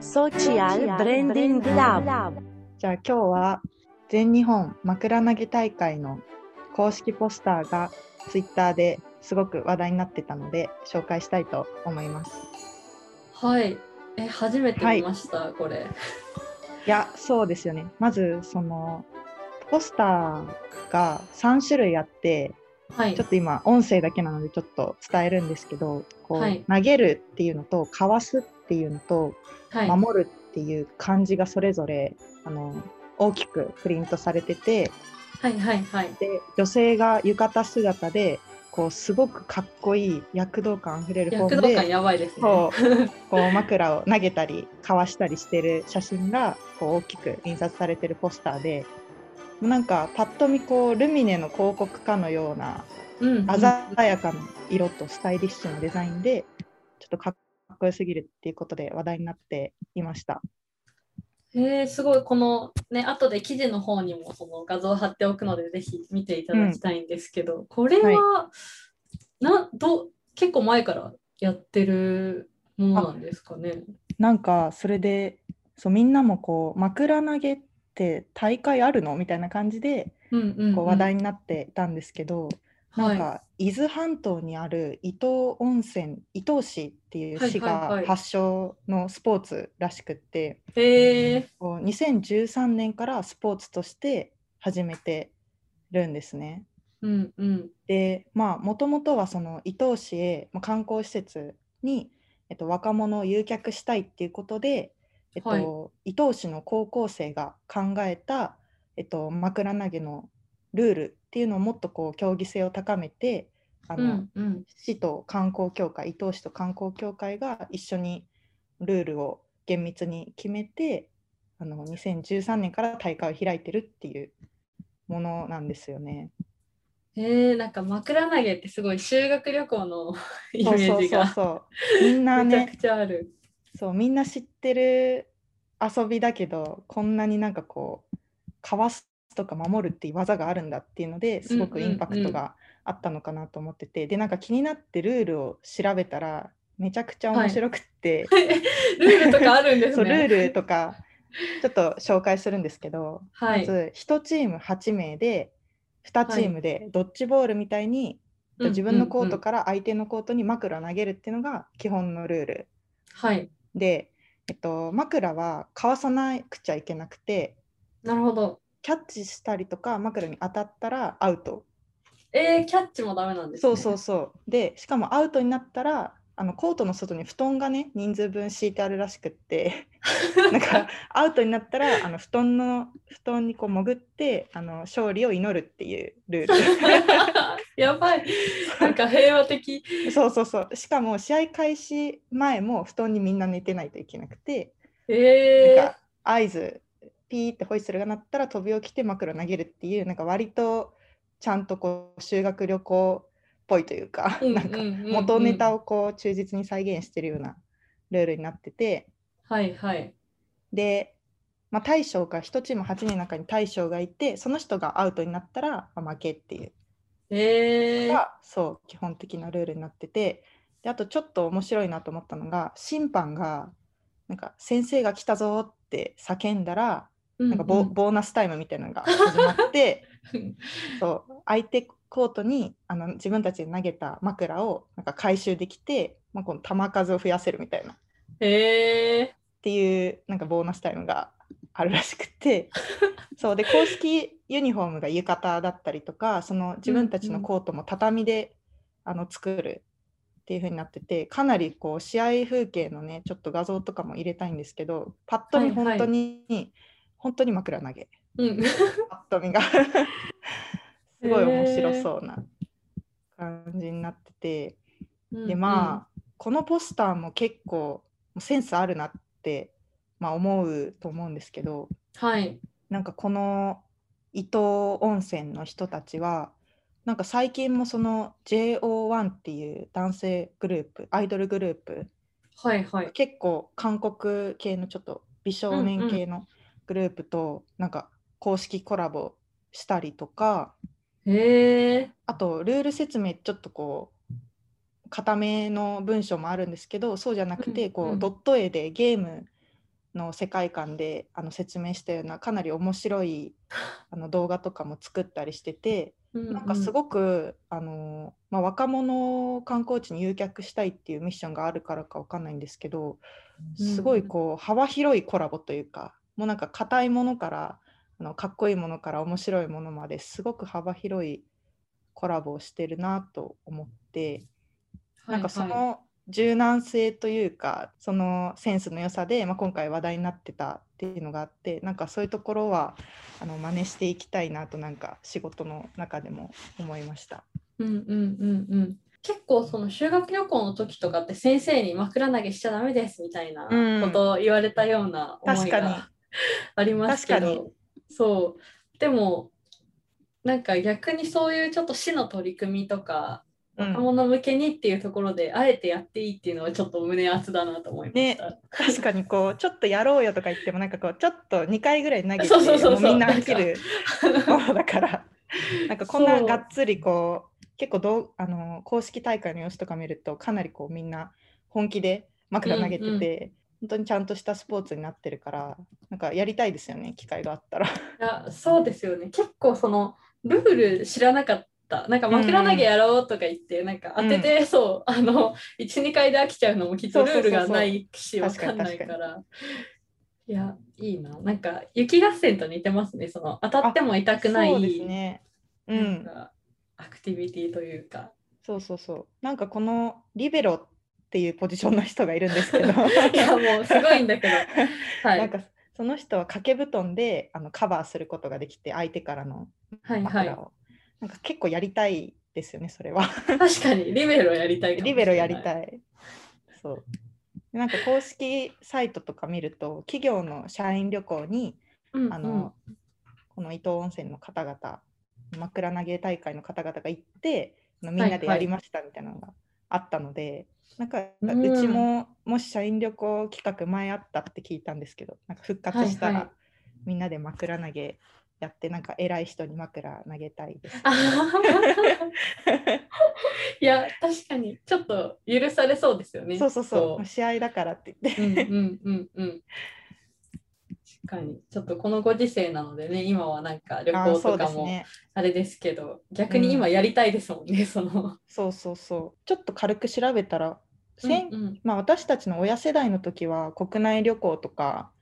Social Branding Lab じゃあ今日は全日本枕投げ大会の公式ポスターがツイッターですごく話題になってたので紹介したいと思います。はい。え、初めて見ました、これ。いや、そうですよね。まずそのポスターが3種類あって、はいちょ。っと今音声だけなのでちょっと伝えるんですけど、こう、はい投げるっていうのとかわすっていうのとはい。守るっていう漢字がそれぞれあの大きくプリントされてて、はいはいはい。で女性が浴衣姿でこうすごくかっこいい躍動感あふれるフォーム躍動感でやばいですね。そう こう枕を投げたりかわしたりしてる写真がこう大きく印刷されてるポスターでなんかパッと見こうルミネの広告かのような鮮やかな色とスタイリッシュなデザインでちょっとかっこよすぎるっていうことで話題になっていました。えー、すごい、このね、後で記事の方にもその画像を貼っておくので、ぜひ見ていただきたいんですけど、これは、など結構前からやってるものなんですかね？なんかそれでそうみんなもこう枕投げって大会あるのみたいな感じでうんうんうんこう話題になっていたんですけど、はいなんか伊豆半島にある伊東温泉伊東市っていう市はいはいはいが発祥のスポーツらしくって、えこう2013年からスポーツとして始めてるんですね。ー、うんうん。でまあもともとはその伊東市へ、まあ、観光施設に、えっと、若者を誘客したいっていうことで、えっとはい伊東市の高校生が考えた、えっと、枕投げのルールっていうのをもっとこう競技性を高めてあの、うんうん。市と観光協会伊東市と観光協会が一緒にルールを厳密に決めてあの2013年から大会を開いてるっていうものなんですよね。えー、なんか枕投げってすごい修学旅行の イメージがそうそうそうそうみんなねめちゃくちゃある。そうみんな知ってる遊びだけどこんなになんかこうかわすとか守るっていう技があるんだっていうのですごくインパクトがあったのかなと思ってて、でなんか気になってルールを調べたらめちゃくちゃ面白くって、ルールとかあるんですそうね。ルールとかちょっと紹介するんですけど、はいまず1チーム8名で2チームでドッジボールみたいに、うん自分のコートから相手のコートに枕を投げるっていうのが基本のルール。はい。で、えっと、枕はかわさなくちゃいけなくてなるほど。キャッチしたりとか枕に当たったらアウト。えー、キャッチもダメなんですね。そうそうそう。でしかもアウトになったらあのコートの外に布団がね人数分敷いてあるらしくって。なんかアウトになったらあの布団の布団にこう潜ってあの勝利を祈るっていうルー やばい。なんか平和的。ルそうそうそう。しかも試合開始前も布団にみんな寝てないといけなくて。えー。なんか、合図ピーってホイッスルが鳴ったら飛び起きて枕投げるっていうなんか割とちゃんとこう修学旅行っぽいというか、うんなんか元ネタをこう忠実に再現してるようなルールになってて。はいはい。で、まあ、大将が1チーム8人の中に大将がいてその人がアウトになったらまあ負けっていう。えー、がそう基本的なルールになってて。であとちょっと面白いなと思ったのが審判がなんか先生が来たぞって叫んだらなんかボ,、うんうんボーナスタイムみたいなのが始まってそう相手コートにあの自分たちで投げた枕をなんか回収できて、まあ、この球数を増やせるみたいな。っえていうなんかボーナスタイムがあるらしくて。そうで公式ユニフォームが浴衣だったりとかその自分たちのコートも畳で、あの作るっていう風になっててかなりこう試合風景のねちょっと画像とかも入れたいんですけどパッと見本当に、本当に枕投げー、うん。パッと見が すごい面白そうな感じになってて、でまあこのポスターも結構センスあるなって、まあ、思うと思うんですけどあ、はい。なんかこの伊東温泉の人たちはなんか最近もその JO1 っていう男性グループアイドルグループはいはい。結構韓国系のちょっと美少年系のグループとなんか公式コラボしたりとかえー、あとルール説明ちょっとこう固めの文章もあるんですけどそうじゃなくてこう、うん。うんドット絵でゲームの世界観であの説明したようなかなり面白い あの動画とかも作ったりしててなんかすごくあの、まあ、若者を観光地に誘客したいっていうミッションがあるからかわかんないんですけどすごいこう幅広いコラボというかもうなんか硬いものからあのかっこいいものから面白いものまですごく幅広いコラボをしてるなと思って、なんかその柔軟性というかそのセンスの良さで、まあ、今回話題になってたっていうのがあってなんかそういうところはあの真似していきたいなとなんか仕事の中でも思いました。うんうんうんうん。結構その修学旅行の時とかって先生に枕投げしちゃダメですみたいなうんことを言われたような思い確かにが ありますけど、そう。でもなんか逆にそういうちょっと市の取り組みとかうん。若者向けにっていうところであえてやっていいっていうのはちょっと胸熱だなと思いました。確かにこうちょっとやろうよとか言ってもなんかこうちょっと2回ぐらい投げてみんな飽きるものだから。なんかこんながっつりこう結構どうあの公式大会の様子とか見るとかなりこうみんな本気で枕投げてて、本当にちゃんとしたスポーツになってるからなんかやりたいですよね機会があったら。いやそうですよね。結構そのルール知らなかった。なんか枕投げやろうとか言って、なんか当てて、そうあの12回で飽きちゃうのもきっとルールがないしわそうそうそうかんないか確らいやいいな。なんか雪合戦と似てますね。その当たっても痛くないそうですね。うなんアクティビティというか。そうそうそう。なんかこのリベロっていうポジションの人がいるんですけど。いやもうすごいんだけど。はい。なんかその人は掛け布団であのカバーすることができて相手からのはいはい。枕を、なんか結構やりたいですよねそれは。確かに リベロやりたいリベロやりたい。そう。なんか公式サイトとか見ると企業の社員旅行にうんうん。あの、この伊東温泉の方々枕投げ大会の方々が行ってみんなでやりましたみたいなのがあったので、なんかうちももし社員旅行企画前あったって聞いたんですけどなんか復活したら、はいはいみんなで枕投げやってなんか偉い人に枕投げたいです。あいや確かにちょっと許されそうですよね。そうそうそうこ試合だからって言って。うんうんうんうん。確かにちょっとこのご時世なのでね今はなんか旅行とかも。あれですけど逆に今やりたいですもんね、その。そうそうそう。ちょっと軽く調べたら、うんうんまあ、私たちの親世代の時は国内旅行とか、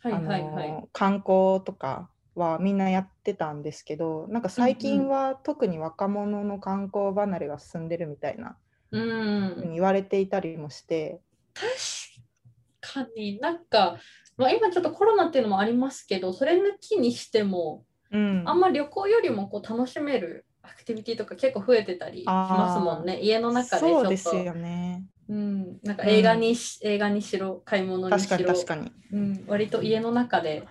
はいはいあはい。の観光とかはみんなやってたんですけどなんか最近は特に若者の観光離れが進んでるみたいなうん、言われていたりもして、確かになんか、まあ、今ちょっとコロナっていうのもありますけどそれ抜きにしてもうん、あんま旅行よりもこう楽しめるアクティビティとか結構増えてたりしますもんね。家の中でちょっと。そうですよね。うん、なんか映画にし、映画にしろ買い物にし確ろかに確かに。うん、割と家の中で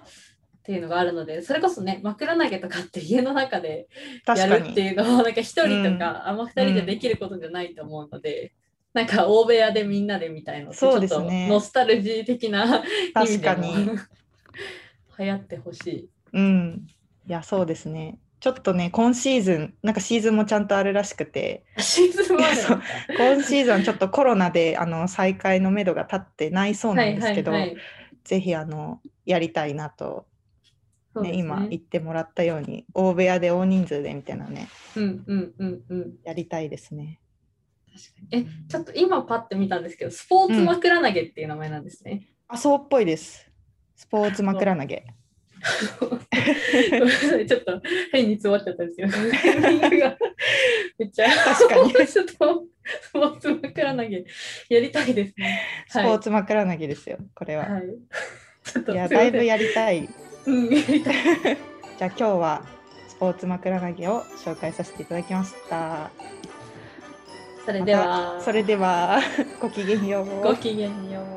っていうのがあるのでそれこそね枕投げとかって 家の中でやるってにいうのもなんか一人とか、あんま二人でできることじゃないと思うので、なんか大部屋でみんなでみたいなそうですね。ノスタルジー的な確かに。流行ってほしい。うん。いやそうですね。ちょっとね今シーズンなんかシーズンもちゃんとあるらしくて。シーズンも今シーズンちょっとコロナであの再開のめどが立ってないそうなんですけど、はいはいはい。ぜひあのやりたいなと、ねね。今言ってもらったように大部屋で大人数でみたいなね。うんうんうんうん。やりたいですね。確かにえちょっと今パッて見たんですけどスポーツ枕投げっていう名前なんですね。あそうっぽいです。スポーツ枕投げ。ごめんなさいちょっと変に詰まっちゃったんですよ。めっちゃ確かに ちょっとスポーツ枕投げやりたいですね。スポーツ枕投げですよ、これは。はい。ちょっといや、だいぶやりたい。うんやりたい。じゃあ今日はスポーツ枕投げを紹介させていただきました。それではまたそれでは ごきげんよう。ごきげんよう。